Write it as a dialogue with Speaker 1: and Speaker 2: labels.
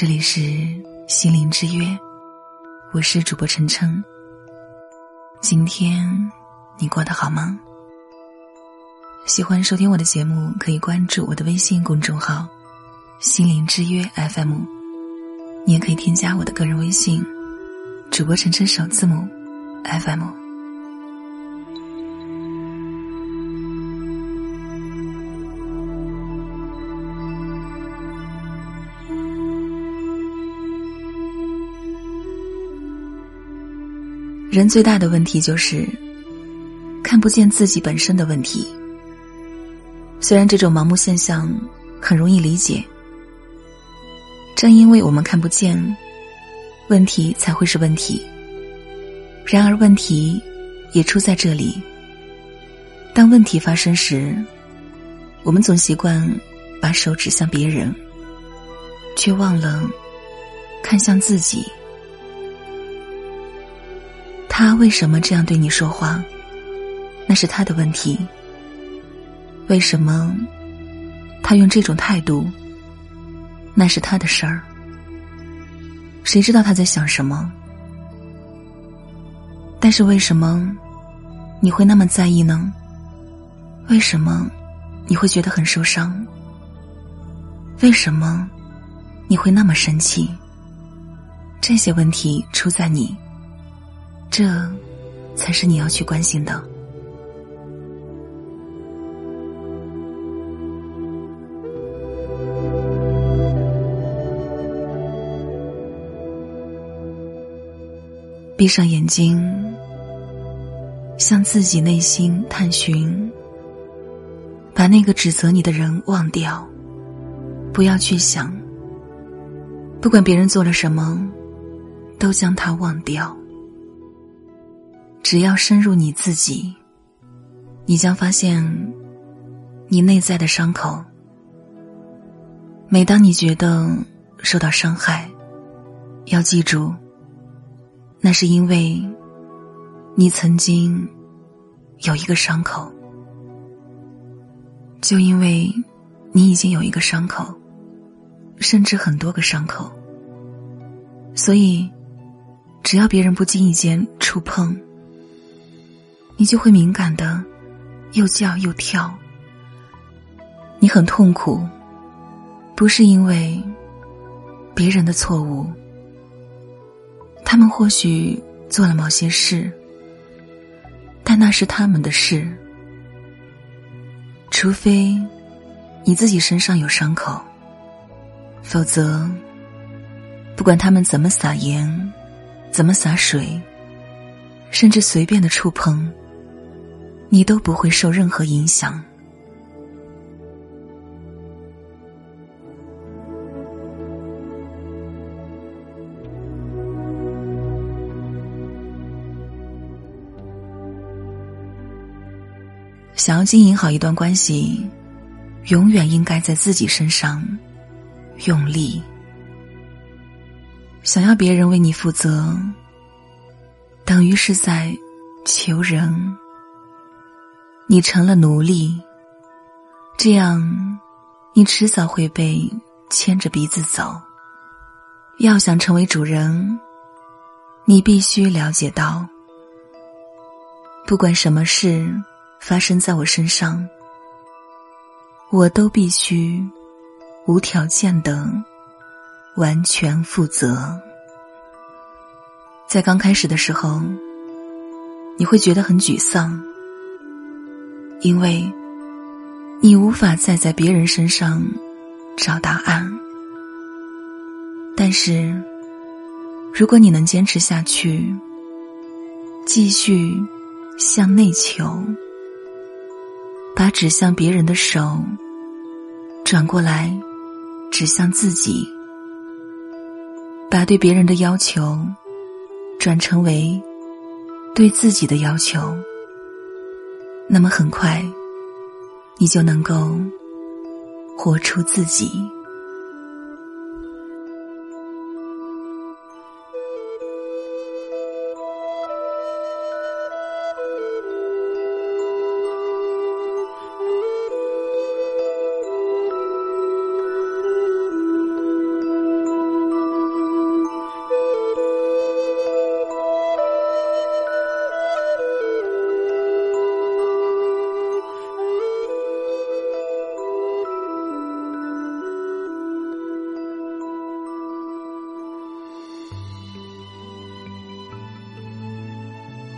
Speaker 1: 这里是心灵之约，我是主播晨晨。今天你过得好吗？喜欢收听我的节目，可以关注我的微信公众号“心灵之约 FM”，你也可以添加我的个人微信“主播晨晨首字母 FM”。人最大的问题就是看不见自己本身的问题。虽然这种盲目现象很容易理解，正因为我们看不见问题，才会是问题。然而问题也出在这里。当问题发生时，我们总习惯把手指向别人，却忘了看向自己。他为什么这样对你说话？那是他的问题。为什么他用这种态度？那是他的事儿。谁知道他在想什么？但是为什么你会那么在意呢？为什么你会觉得很受伤？为什么你会那么生气？这些问题出在你。这，才是你要去关心的。闭上眼睛，向自己内心探寻，把那个指责你的人忘掉，不要去想。不管别人做了什么，都将他忘掉。只要深入你自己，你将发现你内在的伤口。每当你觉得受到伤害，要记住，那是因为你曾经有一个伤口。就因为你已经有一个伤口，甚至很多个伤口，所以只要别人不经意间触碰。你就会敏感的，又叫又跳。你很痛苦，不是因为别人的错误，他们或许做了某些事，但那是他们的事。除非你自己身上有伤口，否则，不管他们怎么撒盐，怎么洒水，甚至随便的触碰。你都不会受任何影响。想要经营好一段关系，永远应该在自己身上用力。想要别人为你负责，等于是在求人。你成了奴隶，这样，你迟早会被牵着鼻子走。要想成为主人，你必须了解到，不管什么事发生在我身上，我都必须无条件的完全负责。在刚开始的时候，你会觉得很沮丧。因为，你无法再在别人身上找答案。但是，如果你能坚持下去，继续向内求，把指向别人的手转过来指向自己，把对别人的要求转成为对自己的要求。那么很快，你就能够活出自己。